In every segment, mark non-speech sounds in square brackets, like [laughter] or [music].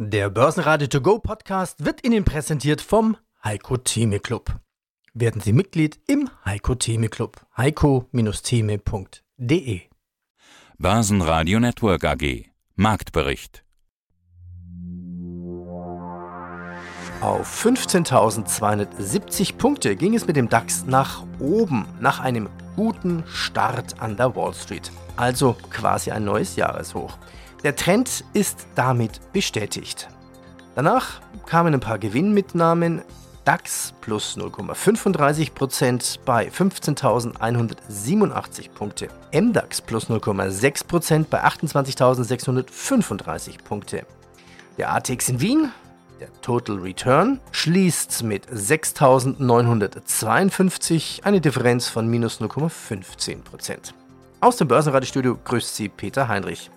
Der Börsenradio To Go Podcast wird Ihnen präsentiert vom Heiko Theme Club. Werden Sie Mitglied im Heiko Theme Club. heiko-theme.de Börsenradio Network AG Marktbericht Auf 15.270 Punkte ging es mit dem DAX nach oben nach einem guten Start an der Wall Street. Also quasi ein neues Jahreshoch. Der Trend ist damit bestätigt. Danach kamen ein paar Gewinnmitnahmen. DAX plus 0,35% bei 15.187 Punkte. MDAX plus 0,6% bei 28.635 Punkte. Der ATX in Wien, der Total Return, schließt mit 6.952 eine Differenz von minus 0,15%. Aus dem Börsenradiostudio grüßt Sie Peter Heinrich.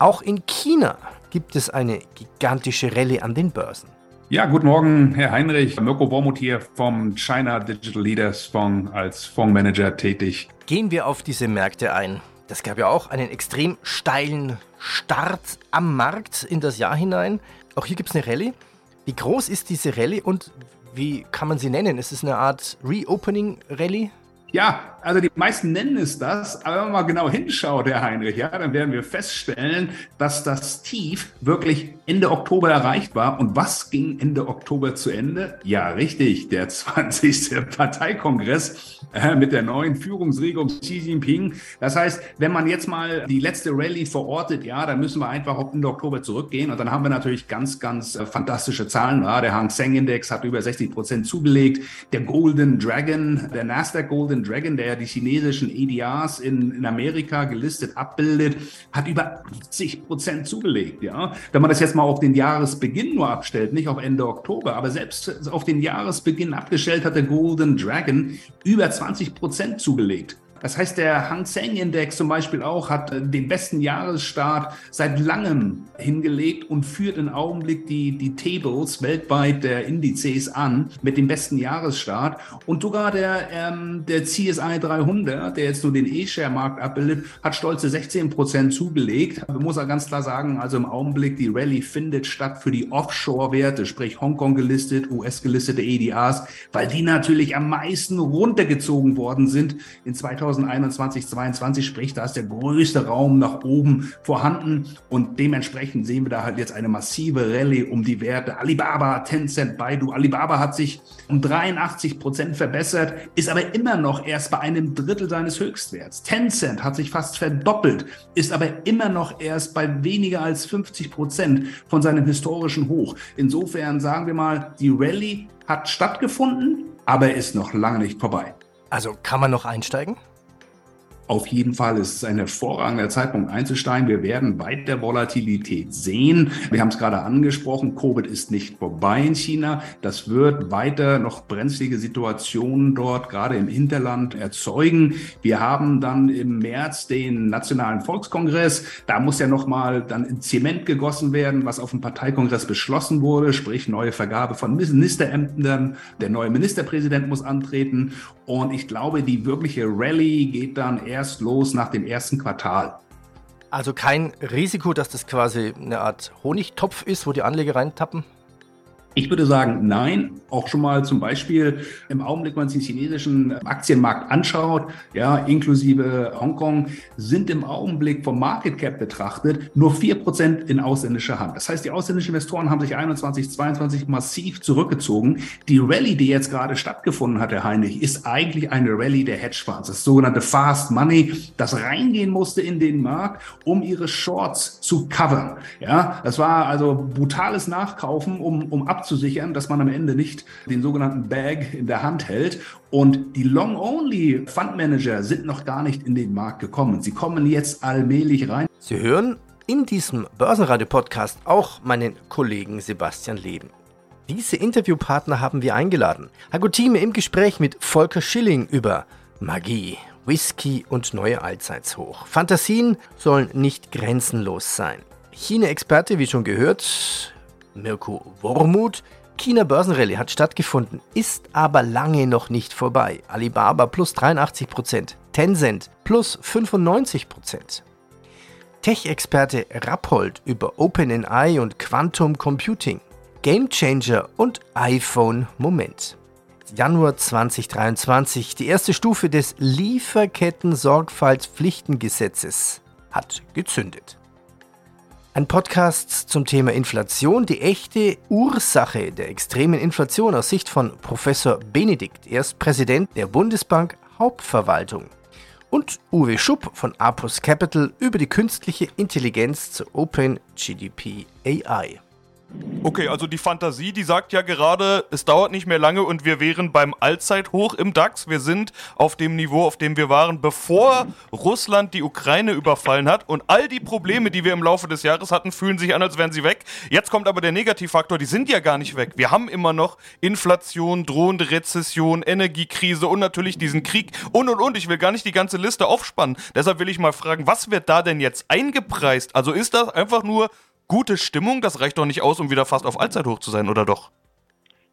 Auch in China gibt es eine gigantische Rallye an den Börsen. Ja, guten Morgen, Herr Heinrich. Mirko Wormuth hier vom China Digital Leaders Fonds als Fondsmanager tätig. Gehen wir auf diese Märkte ein. Das gab ja auch einen extrem steilen Start am Markt in das Jahr hinein. Auch hier gibt es eine Rallye. Wie groß ist diese Rallye und wie kann man sie nennen? Ist es eine Art Reopening-Rallye? Ja, also die meisten nennen es das, aber wenn man mal genau hinschaut, Herr Heinrich, ja, dann werden wir feststellen, dass das Tief wirklich Ende Oktober erreicht war. Und was ging Ende Oktober zu Ende? Ja, richtig, der [laughs] 20. Parteikongress äh, mit der neuen Führungsregierung Xi Jinping. Das heißt, wenn man jetzt mal die letzte Rallye verortet, ja, dann müssen wir einfach auf Ende Oktober zurückgehen. Und dann haben wir natürlich ganz, ganz äh, fantastische Zahlen. Ja, der Hang Seng Index hat über 60 Prozent zugelegt. Der Golden Dragon, der Nasdaq Golden Dragon, der ja die chinesischen EDRs in, in Amerika gelistet abbildet, hat über 80 Prozent zugelegt. Ja? Wenn man das jetzt mal auf den Jahresbeginn nur abstellt, nicht auf Ende Oktober, aber selbst auf den Jahresbeginn abgestellt hat der Golden Dragon über 20 Prozent zugelegt. Das heißt, der Hang Seng Index zum Beispiel auch hat äh, den besten Jahresstart seit langem hingelegt und führt im Augenblick die, die Tables weltweit der Indizes an mit dem besten Jahresstart. Und sogar der, ähm, der CSI 300, der jetzt nur den E-Share-Markt abbildet, hat stolze 16 Prozent zugelegt. Man muss ja ganz klar sagen, also im Augenblick die Rallye findet statt für die Offshore-Werte, sprich Hongkong gelistet, US gelistete EDAs, weil die natürlich am meisten runtergezogen worden sind in 2000 2021, 2022, sprich, da ist der größte Raum nach oben vorhanden und dementsprechend sehen wir da halt jetzt eine massive Rallye um die Werte. Alibaba, Tencent, Baidu. Alibaba hat sich um 83 Prozent verbessert, ist aber immer noch erst bei einem Drittel seines Höchstwerts. Tencent hat sich fast verdoppelt, ist aber immer noch erst bei weniger als 50 Prozent von seinem historischen Hoch. Insofern sagen wir mal, die Rallye hat stattgefunden, aber ist noch lange nicht vorbei. Also kann man noch einsteigen? Auf jeden Fall ist es ein hervorragender Zeitpunkt einzusteigen. Wir werden weiter Volatilität sehen. Wir haben es gerade angesprochen, Covid ist nicht vorbei in China. Das wird weiter noch brenzlige Situationen dort, gerade im Hinterland, erzeugen. Wir haben dann im März den Nationalen Volkskongress. Da muss ja nochmal dann in Zement gegossen werden, was auf dem Parteikongress beschlossen wurde, sprich neue Vergabe von Ministerämtern. Der neue Ministerpräsident muss antreten. Und ich glaube, die wirkliche Rallye geht dann erst los nach dem ersten Quartal. Also kein Risiko, dass das quasi eine Art Honigtopf ist, wo die Anleger reintappen? Ich würde sagen, nein. Auch schon mal zum Beispiel im Augenblick, wenn man sich den chinesischen Aktienmarkt anschaut, ja, inklusive Hongkong, sind im Augenblick vom Market Cap betrachtet nur vier Prozent in ausländischer Hand. Das heißt, die ausländischen Investoren haben sich 21, 22 massiv zurückgezogen. Die Rallye, die jetzt gerade stattgefunden hat, Herr Heinrich, ist eigentlich eine Rallye der Hedgefonds. Das sogenannte Fast Money, das reingehen musste in den Markt, um ihre Shorts zu covern. Ja, das war also brutales Nachkaufen, um, um abzusichern, dass man am Ende nicht den sogenannten Bag in der Hand hält. Und die Long-Only Fund Manager sind noch gar nicht in den Markt gekommen. Sie kommen jetzt allmählich rein. Sie hören in diesem Börsenradio-Podcast auch meinen Kollegen Sebastian Leben. Diese Interviewpartner haben wir eingeladen. Hagotime im Gespräch mit Volker Schilling über Magie, Whisky und neue Allzeitshoch. Fantasien sollen nicht grenzenlos sein. China-Experte, wie schon gehört, Mirko Wormuth. China Börsenrallye hat stattgefunden, ist aber lange noch nicht vorbei. Alibaba plus 83%, Tencent plus 95%. Tech-Experte Rappold über OpenAI und Quantum Computing. Gamechanger und iPhone-Moment. Januar 2023. Die erste Stufe des Lieferketten-Sorgfaltspflichtengesetzes hat gezündet. Ein Podcast zum Thema Inflation, die echte Ursache der extremen Inflation aus Sicht von Professor Benedikt. Er ist Präsident der Bundesbank Hauptverwaltung. Und Uwe Schupp von Apus Capital über die künstliche Intelligenz zu Open GDP AI. Okay, also die Fantasie, die sagt ja gerade, es dauert nicht mehr lange und wir wären beim Allzeithoch im DAX. Wir sind auf dem Niveau, auf dem wir waren, bevor Russland die Ukraine überfallen hat. Und all die Probleme, die wir im Laufe des Jahres hatten, fühlen sich an, als wären sie weg. Jetzt kommt aber der Negativfaktor, die sind ja gar nicht weg. Wir haben immer noch Inflation, drohende Rezession, Energiekrise und natürlich diesen Krieg und und und. Ich will gar nicht die ganze Liste aufspannen. Deshalb will ich mal fragen, was wird da denn jetzt eingepreist? Also ist das einfach nur gute Stimmung, das reicht doch nicht aus, um wieder fast auf Allzeithoch zu sein, oder doch?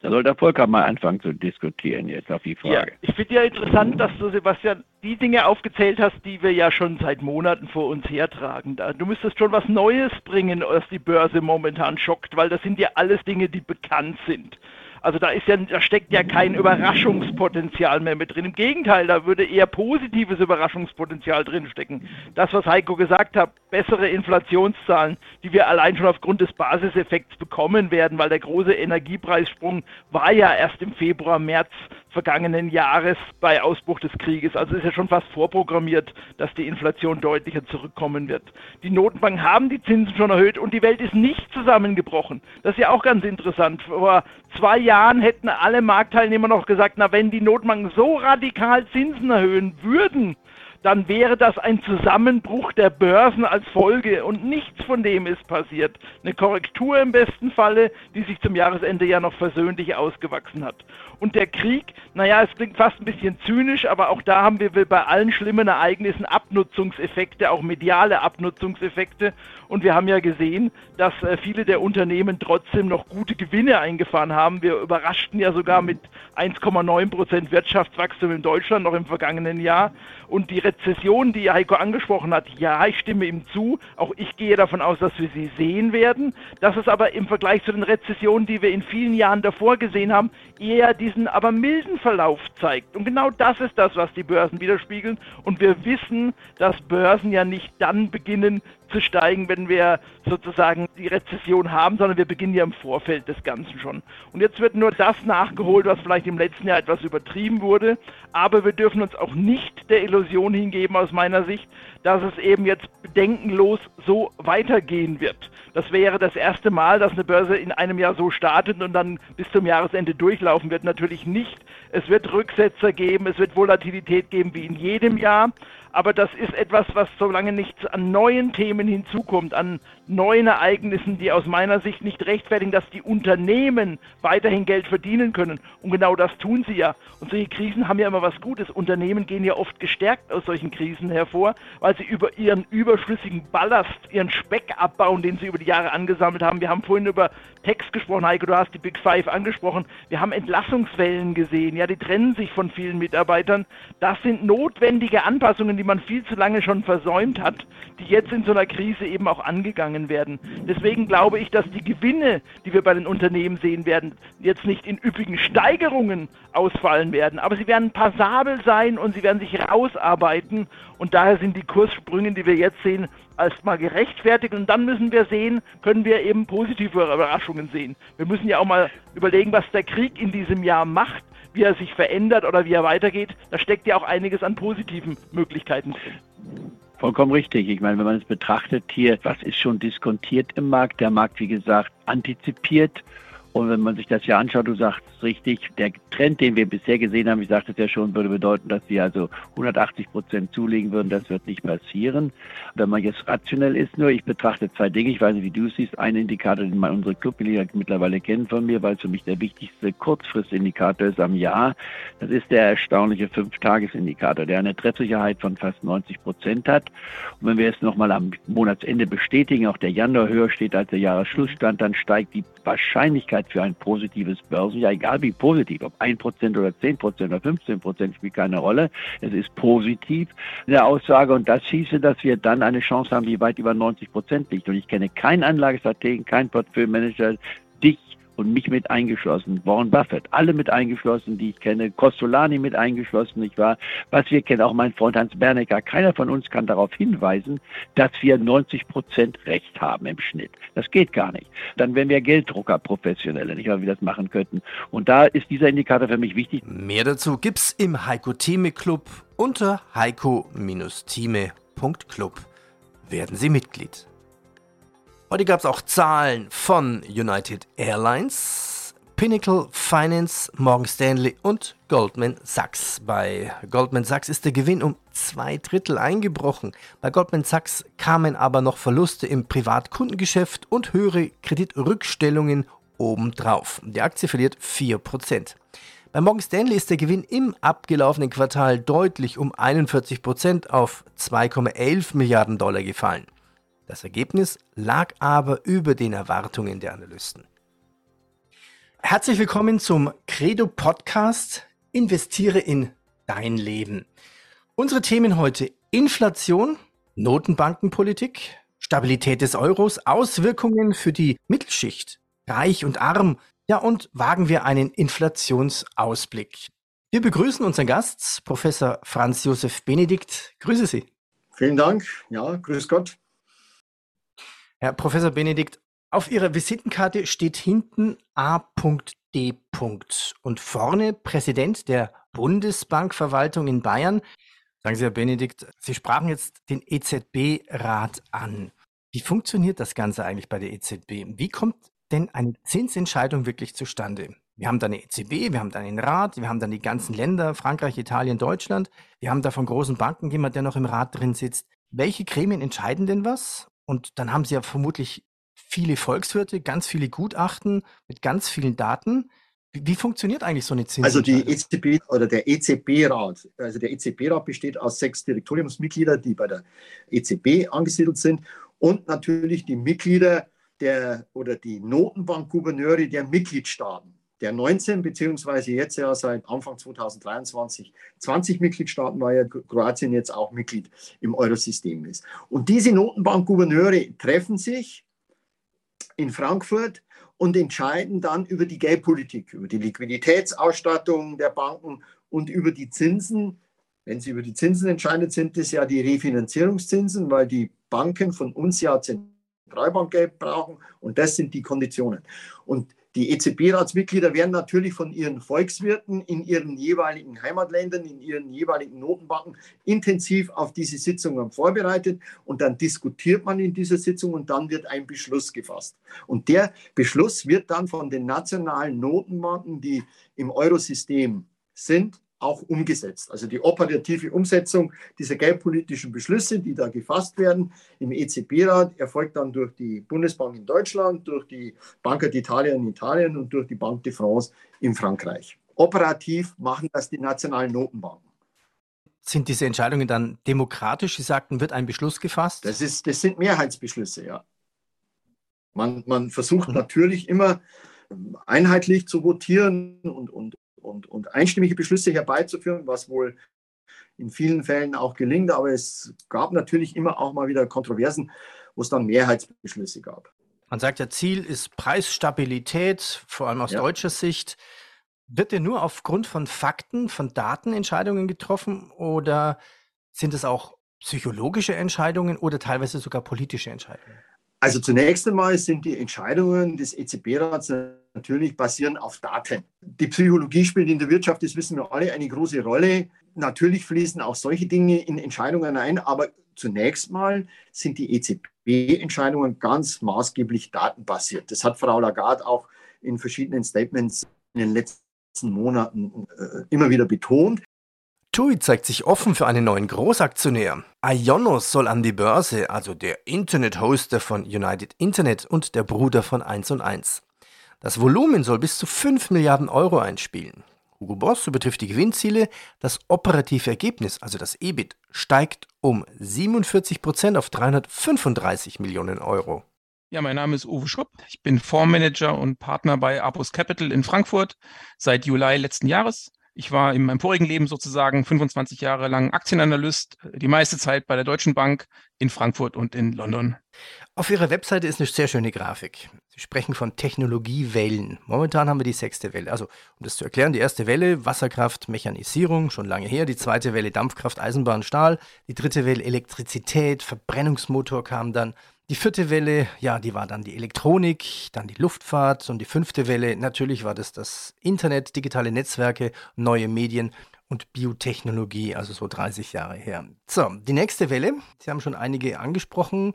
Da soll der Volker mal anfangen zu diskutieren jetzt auf die Frage. Ja, ich finde ja interessant, dass du, Sebastian, die Dinge aufgezählt hast, die wir ja schon seit Monaten vor uns hertragen. Du müsstest schon was Neues bringen, was die Börse momentan schockt, weil das sind ja alles Dinge, die bekannt sind. Also da ist ja, da steckt ja kein Überraschungspotenzial mehr mit drin. Im Gegenteil, da würde eher positives Überraschungspotenzial drinstecken. Das, was Heiko gesagt hat, bessere Inflationszahlen, die wir allein schon aufgrund des Basiseffekts bekommen werden, weil der große Energiepreissprung war ja erst im Februar, März vergangenen Jahres bei Ausbruch des Krieges. Also ist ja schon fast vorprogrammiert, dass die Inflation deutlicher zurückkommen wird. Die Notenbanken haben die Zinsen schon erhöht und die Welt ist nicht zusammengebrochen. Das ist ja auch ganz interessant. Vor zwei Jahren hätten alle Marktteilnehmer noch gesagt, na wenn die Notenbanken so radikal Zinsen erhöhen würden, dann wäre das ein Zusammenbruch der Börsen als Folge und nichts von dem ist passiert. Eine Korrektur im besten Falle, die sich zum Jahresende ja noch versöhnlich ausgewachsen hat. Und der Krieg, naja, es klingt fast ein bisschen zynisch, aber auch da haben wir bei allen schlimmen Ereignissen Abnutzungseffekte, auch mediale Abnutzungseffekte. Und wir haben ja gesehen, dass äh, viele der Unternehmen trotzdem noch gute Gewinne eingefahren haben. Wir überraschten ja sogar mit 1,9 Prozent Wirtschaftswachstum in Deutschland noch im vergangenen Jahr. Und die Rezession, die Heiko angesprochen hat, ja, ich stimme ihm zu. Auch ich gehe davon aus, dass wir sie sehen werden. Dass es aber im Vergleich zu den Rezessionen, die wir in vielen Jahren davor gesehen haben, eher diesen aber milden Verlauf zeigt. Und genau das ist das, was die Börsen widerspiegeln. Und wir wissen, dass Börsen ja nicht dann beginnen, zu steigen, wenn wir sozusagen die Rezession haben, sondern wir beginnen ja im Vorfeld des Ganzen schon. Und jetzt wird nur das nachgeholt, was vielleicht im letzten Jahr etwas übertrieben wurde. Aber wir dürfen uns auch nicht der Illusion hingeben, aus meiner Sicht, dass es eben jetzt bedenkenlos so weitergehen wird. Das wäre das erste Mal, dass eine Börse in einem Jahr so startet und dann bis zum Jahresende durchlaufen wird. Natürlich nicht. Es wird Rücksetzer geben, es wird Volatilität geben wie in jedem Jahr aber das ist etwas, was solange nichts an neuen Themen hinzukommt, an neuen Ereignissen, die aus meiner Sicht nicht rechtfertigen, dass die Unternehmen weiterhin Geld verdienen können. Und genau das tun sie ja. Und solche Krisen haben ja immer was Gutes. Unternehmen gehen ja oft gestärkt aus solchen Krisen hervor, weil sie über ihren überschlüssigen Ballast, ihren Speck abbauen, den sie über die Jahre angesammelt haben. Wir haben vorhin über Text gesprochen, Heiko, du hast die Big Five angesprochen. Wir haben Entlassungswellen gesehen. Ja, die trennen sich von vielen Mitarbeitern. Das sind notwendige Anpassungen, die man viel zu lange schon versäumt hat, die jetzt in so einer Krise eben auch angegangen werden. Deswegen glaube ich, dass die Gewinne, die wir bei den Unternehmen sehen werden, jetzt nicht in üppigen Steigerungen ausfallen werden, aber sie werden passabel sein und sie werden sich rausarbeiten und daher sind die Kurssprünge, die wir jetzt sehen, erstmal gerechtfertigt und dann müssen wir sehen, können wir eben positive Überraschungen sehen. Wir müssen ja auch mal überlegen, was der Krieg in diesem Jahr macht wie er sich verändert oder wie er weitergeht, da steckt ja auch einiges an positiven Möglichkeiten drin. Vollkommen richtig. Ich meine, wenn man es betrachtet hier, was ist schon diskontiert im Markt? Der Markt, wie gesagt, antizipiert und wenn man sich das hier anschaut, du sagst richtig, der Trend, den wir bisher gesehen haben, ich sagte es ja schon, würde bedeuten, dass wir also 180 Prozent zulegen würden. Das wird nicht passieren. Wenn man jetzt rationell ist, nur ich betrachte zwei Dinge. Ich weiß nicht, wie du es siehst. Ein Indikator, den man unsere Clubmitglieder mittlerweile kennen von mir, weil es für mich der wichtigste Kurzfristindikator ist am Jahr. Das ist der erstaunliche Fünf-Tages-Indikator, der eine Treffsicherheit von fast 90 Prozent hat. Und wenn wir es nochmal am Monatsende bestätigen, auch der Januar höher steht als der Jahresschlussstand, dann steigt die Wahrscheinlichkeit für ein positives Börsenjahr, egal wie positiv, ob 1% oder 10% oder 15% spielt keine Rolle. Es ist positiv in der Aussage und das hieße, dass wir dann eine Chance haben, die weit über 90% liegt. Und ich kenne keinen Anlagestrategen, keinen Portfolio-Manager, und mich mit eingeschlossen, Warren Buffett, alle mit eingeschlossen, die ich kenne, Costolani mit eingeschlossen, nicht wahr? Was wir kennen, auch mein Freund Hans Bernecker, keiner von uns kann darauf hinweisen, dass wir 90 Prozent Recht haben im Schnitt. Das geht gar nicht. Dann wären wir Gelddrucker professionelle, nicht wahr, wie wir das machen könnten. Und da ist dieser Indikator für mich wichtig. Mehr dazu gibt's im Heiko Theme Club unter heiko-theme.club. Werden Sie Mitglied. Heute gab es auch Zahlen von United Airlines, Pinnacle Finance, Morgan Stanley und Goldman Sachs. Bei Goldman Sachs ist der Gewinn um zwei Drittel eingebrochen. Bei Goldman Sachs kamen aber noch Verluste im Privatkundengeschäft und höhere Kreditrückstellungen obendrauf. Die Aktie verliert 4%. Bei Morgan Stanley ist der Gewinn im abgelaufenen Quartal deutlich um 41% auf 2,11 Milliarden Dollar gefallen. Das Ergebnis lag aber über den Erwartungen der Analysten. Herzlich willkommen zum Credo Podcast Investiere in dein Leben. Unsere Themen heute Inflation, Notenbankenpolitik, Stabilität des Euros, Auswirkungen für die Mittelschicht, reich und arm, ja und wagen wir einen Inflationsausblick. Wir begrüßen unseren Gast, Professor Franz Josef Benedikt. Grüße Sie. Vielen Dank. Ja, grüß Gott. Herr Professor Benedikt, auf Ihrer Visitenkarte steht hinten A.D. und vorne Präsident der Bundesbankverwaltung in Bayern. Sagen Sie, Herr Benedikt, Sie sprachen jetzt den EZB-Rat an. Wie funktioniert das Ganze eigentlich bei der EZB? Wie kommt denn eine Zinsentscheidung wirklich zustande? Wir haben da eine EZB, wir haben dann einen Rat, wir haben dann die ganzen Länder, Frankreich, Italien, Deutschland. Wir haben da von großen Banken jemand, der noch im Rat drin sitzt. Welche Gremien entscheiden denn was? Und dann haben sie ja vermutlich viele Volkswirte, ganz viele Gutachten mit ganz vielen Daten. Wie, wie funktioniert eigentlich so eine Zinsentscheidung? Also die EZB oder der EZB-Rat, also der EZB-Rat besteht aus sechs Direktoriumsmitgliedern, die bei der EZB angesiedelt sind und natürlich die Mitglieder der oder die Notenbankgouverneure der Mitgliedstaaten der 19 beziehungsweise jetzt ja seit Anfang 2023 20 Mitgliedstaaten, weil ja Kroatien jetzt auch Mitglied im Eurosystem ist. Und diese Notenbankgouverneure treffen sich in Frankfurt und entscheiden dann über die Geldpolitik, über die Liquiditätsausstattung der Banken und über die Zinsen. Wenn sie über die Zinsen entscheiden, sind es ja die Refinanzierungszinsen, weil die Banken von uns ja Zentralbankgeld brauchen und das sind die Konditionen. Und die EZB-Ratsmitglieder werden natürlich von ihren Volkswirten in ihren jeweiligen Heimatländern, in ihren jeweiligen Notenbanken intensiv auf diese Sitzungen vorbereitet und dann diskutiert man in dieser Sitzung und dann wird ein Beschluss gefasst. Und der Beschluss wird dann von den nationalen Notenbanken, die im Eurosystem sind, auch umgesetzt. Also die operative Umsetzung dieser geldpolitischen Beschlüsse, die da gefasst werden im EZB-Rat, erfolgt dann durch die Bundesbank in Deutschland, durch die Banca d'Italia in Italien und durch die Banque de France in Frankreich. Operativ machen das die nationalen Notenbanken. Sind diese Entscheidungen dann demokratisch? Sie sagten, wird ein Beschluss gefasst? Das, ist, das sind Mehrheitsbeschlüsse, ja. Man, man versucht mhm. natürlich immer einheitlich zu votieren und, und und, und einstimmige Beschlüsse herbeizuführen, was wohl in vielen Fällen auch gelingt. Aber es gab natürlich immer auch mal wieder Kontroversen, wo es dann Mehrheitsbeschlüsse gab. Man sagt ja, Ziel ist Preisstabilität, vor allem aus ja. deutscher Sicht. Wird denn nur aufgrund von Fakten, von Daten Entscheidungen getroffen oder sind es auch psychologische Entscheidungen oder teilweise sogar politische Entscheidungen? Also zunächst einmal sind die Entscheidungen des EZB-Rats natürlich basieren auf Daten. Die Psychologie spielt in der Wirtschaft, das wissen wir alle, eine große Rolle. Natürlich fließen auch solche Dinge in Entscheidungen ein, aber zunächst mal sind die EZB-Entscheidungen ganz maßgeblich datenbasiert. Das hat Frau Lagarde auch in verschiedenen Statements in den letzten Monaten äh, immer wieder betont. TUI zeigt sich offen für einen neuen Großaktionär. Ionos soll an die Börse, also der Internet-Hoster von United Internet und der Bruder von 1 und 1. Das Volumen soll bis zu 5 Milliarden Euro einspielen. Hugo Boss übertrifft die Gewinnziele. Das operative Ergebnis, also das EBIT, steigt um 47 Prozent auf 335 Millionen Euro. Ja, mein Name ist Uwe Schupp. Ich bin Fondsmanager und Partner bei Apus Capital in Frankfurt seit Juli letzten Jahres. Ich war in meinem vorigen Leben sozusagen 25 Jahre lang Aktienanalyst, die meiste Zeit bei der Deutschen Bank in Frankfurt und in London. Auf Ihrer Webseite ist eine sehr schöne Grafik. Sie sprechen von Technologiewellen. Momentan haben wir die sechste Welle. Also, um das zu erklären, die erste Welle Wasserkraft, Mechanisierung, schon lange her. Die zweite Welle Dampfkraft, Eisenbahn, Stahl. Die dritte Welle Elektrizität, Verbrennungsmotor kam dann. Die vierte Welle, ja, die war dann die Elektronik, dann die Luftfahrt und die fünfte Welle, natürlich war das das Internet, digitale Netzwerke, neue Medien und Biotechnologie, also so 30 Jahre her. So, die nächste Welle, Sie haben schon einige angesprochen,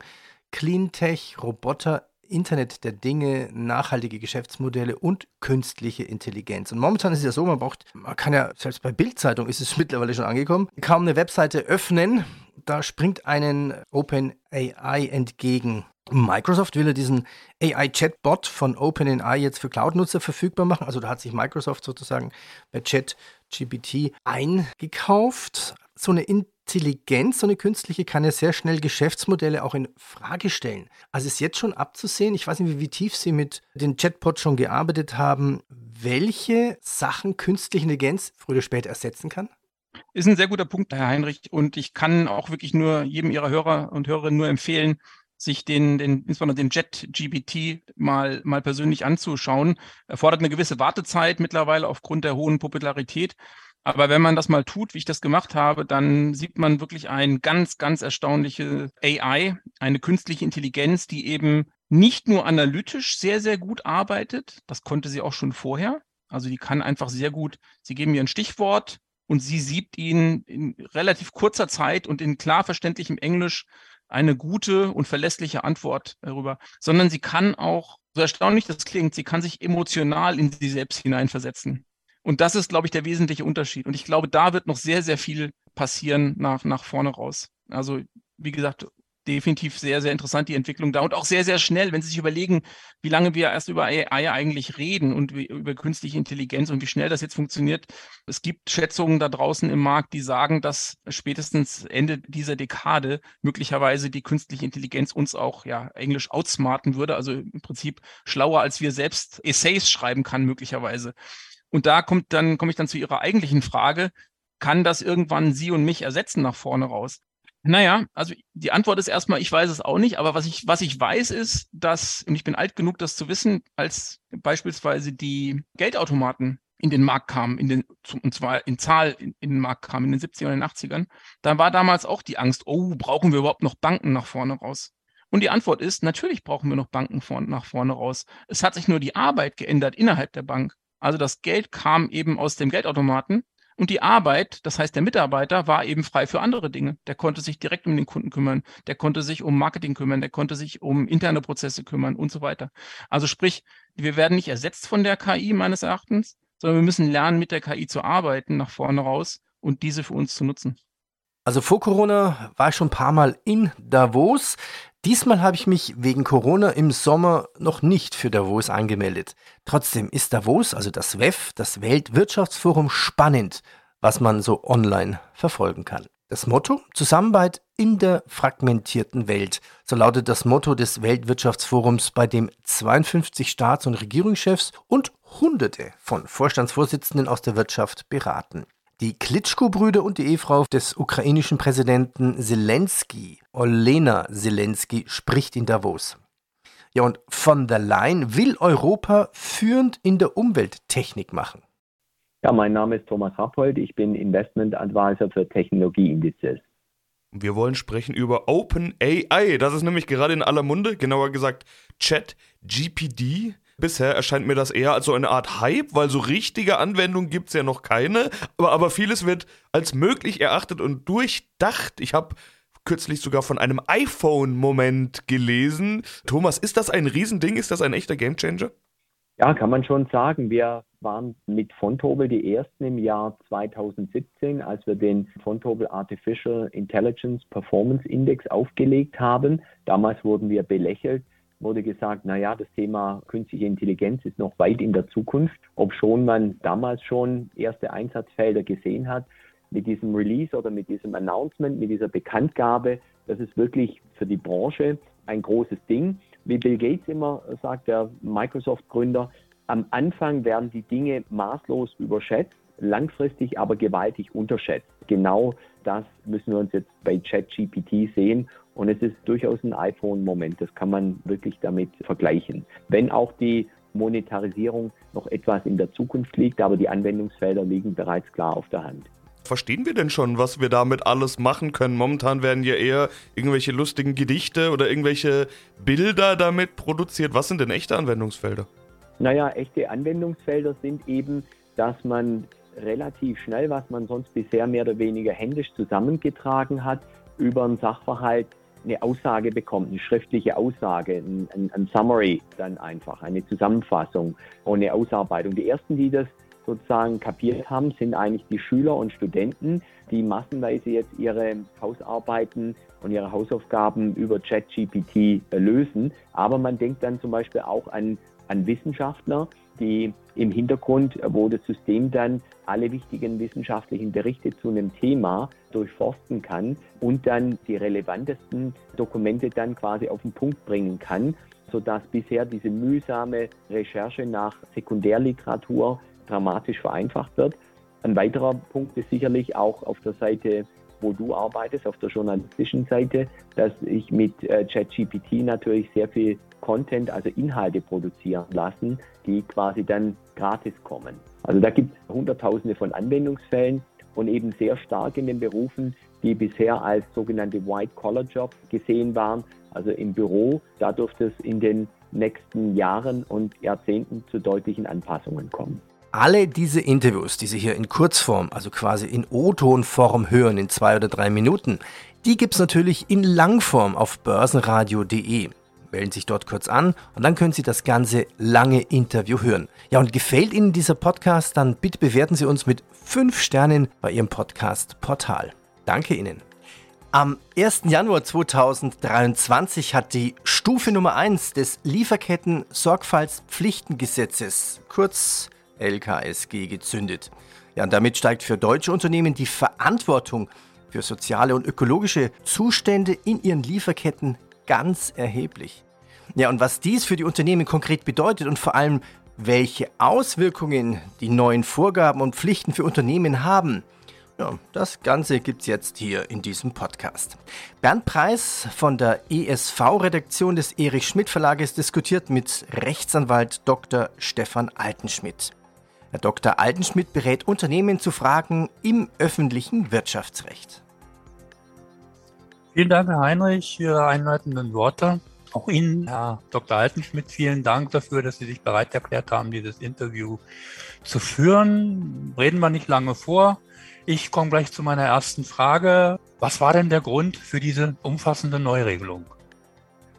Cleantech, Roboter, Internet der Dinge, nachhaltige Geschäftsmodelle und künstliche Intelligenz. Und momentan ist es ja so, man braucht, man kann ja, selbst bei Bildzeitung ist es [laughs] mittlerweile schon angekommen, kaum eine Webseite öffnen, da springt einen OpenAI entgegen. Microsoft will ja diesen AI-Chatbot von OpenAI jetzt für Cloud-Nutzer verfügbar machen. Also da hat sich Microsoft sozusagen bei ChatGPT eingekauft. So eine Intelligenz, so eine künstliche, kann ja sehr schnell Geschäftsmodelle auch in Frage stellen. Also ist jetzt schon abzusehen, ich weiß nicht, wie tief Sie mit den Chatbots schon gearbeitet haben, welche Sachen künstliche Intelligenz früher oder später ersetzen kann? Ist ein sehr guter Punkt, Herr Heinrich. Und ich kann auch wirklich nur jedem Ihrer Hörer und Hörerinnen nur empfehlen, sich den, den insbesondere den Jet-GBT mal, mal persönlich anzuschauen. Erfordert eine gewisse Wartezeit mittlerweile aufgrund der hohen Popularität. Aber wenn man das mal tut, wie ich das gemacht habe, dann sieht man wirklich ein ganz, ganz erstaunliche AI, eine künstliche Intelligenz, die eben nicht nur analytisch sehr, sehr gut arbeitet. Das konnte sie auch schon vorher. Also die kann einfach sehr gut, Sie geben mir ein Stichwort, und sie siebt ihnen in relativ kurzer Zeit und in klar verständlichem Englisch eine gute und verlässliche Antwort darüber, sondern sie kann auch, so erstaunlich das klingt, sie kann sich emotional in sie selbst hineinversetzen. Und das ist, glaube ich, der wesentliche Unterschied. Und ich glaube, da wird noch sehr, sehr viel passieren nach, nach vorne raus. Also, wie gesagt, definitiv sehr, sehr interessant, die Entwicklung da und auch sehr, sehr schnell, wenn Sie sich überlegen, wie lange wir erst über AI eigentlich reden und wie, über künstliche Intelligenz und wie schnell das jetzt funktioniert. Es gibt Schätzungen da draußen im Markt, die sagen, dass spätestens Ende dieser Dekade möglicherweise die künstliche Intelligenz uns auch, ja, Englisch outsmarten würde, also im Prinzip schlauer als wir selbst Essays schreiben kann, möglicherweise. Und da kommt dann, komme ich dann zu Ihrer eigentlichen Frage, kann das irgendwann Sie und mich ersetzen nach vorne raus? Naja, also die Antwort ist erstmal, ich weiß es auch nicht, aber was ich, was ich weiß ist, dass, und ich bin alt genug, das zu wissen, als beispielsweise die Geldautomaten in den Markt kamen, in den, und zwar in Zahl in, in den Markt kamen, in den 70er und den 80ern, da war damals auch die Angst, oh, brauchen wir überhaupt noch Banken nach vorne raus? Und die Antwort ist, natürlich brauchen wir noch Banken vorne, nach vorne raus. Es hat sich nur die Arbeit geändert innerhalb der Bank. Also das Geld kam eben aus dem Geldautomaten und die Arbeit, das heißt der Mitarbeiter, war eben frei für andere Dinge. Der konnte sich direkt um den Kunden kümmern, der konnte sich um Marketing kümmern, der konnte sich um interne Prozesse kümmern und so weiter. Also sprich, wir werden nicht ersetzt von der KI meines Erachtens, sondern wir müssen lernen, mit der KI zu arbeiten nach vorne raus und diese für uns zu nutzen. Also vor Corona war ich schon ein paar Mal in Davos. Diesmal habe ich mich wegen Corona im Sommer noch nicht für Davos angemeldet. Trotzdem ist Davos, also das WEF, das Weltwirtschaftsforum, spannend, was man so online verfolgen kann. Das Motto Zusammenarbeit in der fragmentierten Welt. So lautet das Motto des Weltwirtschaftsforums, bei dem 52 Staats- und Regierungschefs und Hunderte von Vorstandsvorsitzenden aus der Wirtschaft beraten. Die Klitschko-Brüder und die Ehefrau des ukrainischen Präsidenten Zelensky, Olena Zelensky, spricht in Davos. Ja, und von der Leyen will Europa führend in der Umwelttechnik machen. Ja, mein Name ist Thomas Rappold. Ich bin Investment Advisor für Technologieindizes. Wir wollen sprechen über OpenAI. Das ist nämlich gerade in aller Munde, genauer gesagt ChatGPD. Bisher erscheint mir das eher als so eine Art Hype, weil so richtige Anwendungen gibt es ja noch keine. Aber, aber vieles wird als möglich erachtet und durchdacht. Ich habe kürzlich sogar von einem iPhone-Moment gelesen. Thomas, ist das ein Riesending? Ist das ein echter Gamechanger? Ja, kann man schon sagen. Wir waren mit Fontobel die ersten im Jahr 2017, als wir den Fontobel Artificial Intelligence Performance Index aufgelegt haben. Damals wurden wir belächelt wurde gesagt, naja, das Thema künstliche Intelligenz ist noch weit in der Zukunft, obschon man damals schon erste Einsatzfelder gesehen hat. Mit diesem Release oder mit diesem Announcement, mit dieser Bekanntgabe, das ist wirklich für die Branche ein großes Ding. wie Bill Gates immer sagt, der Microsoft-Gründer, am Anfang werden die Dinge maßlos überschätzt, langfristig aber gewaltig unterschätzt. Genau das müssen wir uns jetzt bei ChatGPT sehen. Und es ist durchaus ein iPhone-Moment. Das kann man wirklich damit vergleichen. Wenn auch die Monetarisierung noch etwas in der Zukunft liegt, aber die Anwendungsfelder liegen bereits klar auf der Hand. Verstehen wir denn schon, was wir damit alles machen können? Momentan werden ja eher irgendwelche lustigen Gedichte oder irgendwelche Bilder damit produziert. Was sind denn echte Anwendungsfelder? Naja, echte Anwendungsfelder sind eben, dass man relativ schnell, was man sonst bisher mehr oder weniger händisch zusammengetragen hat, über einen Sachverhalt eine Aussage bekommt, eine schriftliche Aussage, ein, ein, ein Summary dann einfach, eine Zusammenfassung und eine Ausarbeitung. Die ersten, die das sozusagen kapiert haben, sind eigentlich die Schüler und Studenten, die massenweise jetzt ihre Hausarbeiten und ihre Hausaufgaben über ChatGPT lösen. Aber man denkt dann zum Beispiel auch an, an Wissenschaftler, die im Hintergrund, wo das System dann alle wichtigen wissenschaftlichen Berichte zu einem Thema durchforsten kann und dann die relevantesten Dokumente dann quasi auf den Punkt bringen kann, sodass bisher diese mühsame Recherche nach Sekundärliteratur dramatisch vereinfacht wird. Ein weiterer Punkt ist sicherlich auch auf der Seite, wo du arbeitest, auf der journalistischen Seite, dass ich mit äh, ChatGPT natürlich sehr viel Content, also Inhalte produzieren lassen, die quasi dann gratis kommen. Also da gibt es Hunderttausende von Anwendungsfällen und eben sehr stark in den Berufen, die bisher als sogenannte White-Collar-Jobs gesehen waren, also im Büro. Da dürfte es in den nächsten Jahren und Jahrzehnten zu deutlichen Anpassungen kommen. Alle diese Interviews, die Sie hier in Kurzform, also quasi in O-Tonform hören, in zwei oder drei Minuten, die gibt es natürlich in Langform auf börsenradio.de. Melden sich dort kurz an und dann können Sie das ganze lange Interview hören. Ja, und gefällt Ihnen dieser Podcast, dann bitte bewerten Sie uns mit fünf Sternen bei Ihrem Podcast-Portal. Danke Ihnen. Am 1. Januar 2023 hat die Stufe Nummer 1 des Lieferketten-Sorgfaltspflichtengesetzes, kurz LKSG gezündet. Ja, und damit steigt für deutsche Unternehmen die Verantwortung für soziale und ökologische Zustände in ihren Lieferketten ganz erheblich. Ja, und was dies für die Unternehmen konkret bedeutet und vor allem welche Auswirkungen die neuen Vorgaben und Pflichten für Unternehmen haben, ja, das Ganze gibt's jetzt hier in diesem Podcast. Bernd Preis von der ESV-Redaktion des Erich Schmidt Verlages diskutiert mit Rechtsanwalt Dr. Stefan Altenschmidt. Herr Dr. Altenschmidt berät Unternehmen zu Fragen im öffentlichen Wirtschaftsrecht. Vielen Dank, Herr Heinrich, für Ihre einleitenden Worte. Auch Ihnen, Herr Dr. Altenschmidt, vielen Dank dafür, dass Sie sich bereit erklärt haben, dieses Interview zu führen. Reden wir nicht lange vor. Ich komme gleich zu meiner ersten Frage. Was war denn der Grund für diese umfassende Neuregelung?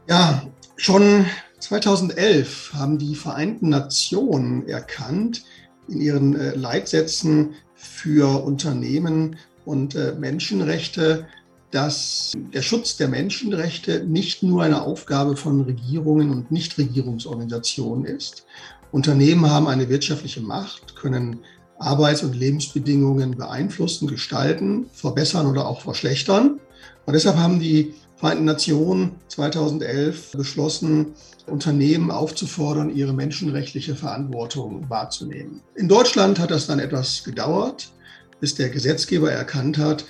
Ja, schon 2011 haben die Vereinten Nationen erkannt, in ihren äh, Leitsätzen für Unternehmen und äh, Menschenrechte, dass der Schutz der Menschenrechte nicht nur eine Aufgabe von Regierungen und Nichtregierungsorganisationen ist. Unternehmen haben eine wirtschaftliche Macht, können Arbeits- und Lebensbedingungen beeinflussen, gestalten, verbessern oder auch verschlechtern. Und deshalb haben die Vereinten Nationen 2011 beschlossen, Unternehmen aufzufordern, ihre menschenrechtliche Verantwortung wahrzunehmen. In Deutschland hat das dann etwas gedauert, bis der Gesetzgeber erkannt hat,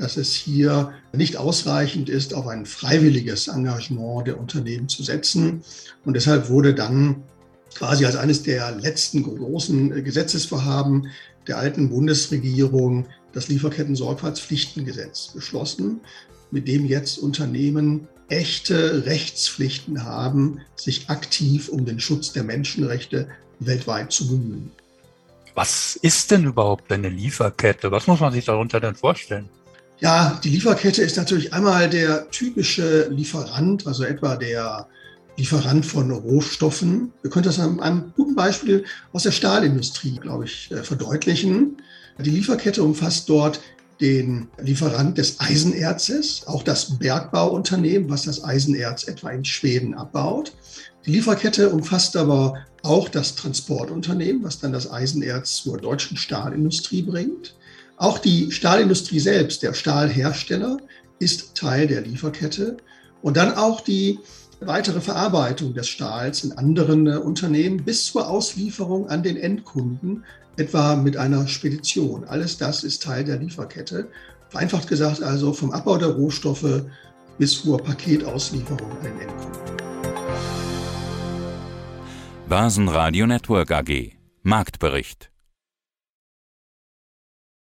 dass es hier nicht ausreichend ist, auf ein freiwilliges Engagement der Unternehmen zu setzen. Und deshalb wurde dann quasi als eines der letzten großen Gesetzesvorhaben der alten Bundesregierung das Lieferketten-Sorgfaltspflichtengesetz beschlossen, mit dem jetzt Unternehmen echte Rechtspflichten haben, sich aktiv um den Schutz der Menschenrechte weltweit zu bemühen. Was ist denn überhaupt eine Lieferkette? Was muss man sich darunter denn vorstellen? Ja, die Lieferkette ist natürlich einmal der typische Lieferant, also etwa der Lieferant von Rohstoffen. Wir können das an einem guten Beispiel aus der Stahlindustrie, glaube ich, äh, verdeutlichen. Die Lieferkette umfasst dort den Lieferant des Eisenerzes, auch das Bergbauunternehmen, was das Eisenerz etwa in Schweden abbaut. Die Lieferkette umfasst aber auch das Transportunternehmen, was dann das Eisenerz zur deutschen Stahlindustrie bringt. Auch die Stahlindustrie selbst, der Stahlhersteller, ist Teil der Lieferkette. Und dann auch die weitere Verarbeitung des Stahls in anderen äh, Unternehmen bis zur Auslieferung an den Endkunden, etwa mit einer Spedition. Alles das ist Teil der Lieferkette. Vereinfacht gesagt also vom Abbau der Rohstoffe bis zur Paketauslieferung an den Endkunden. Basen Radio Network AG Marktbericht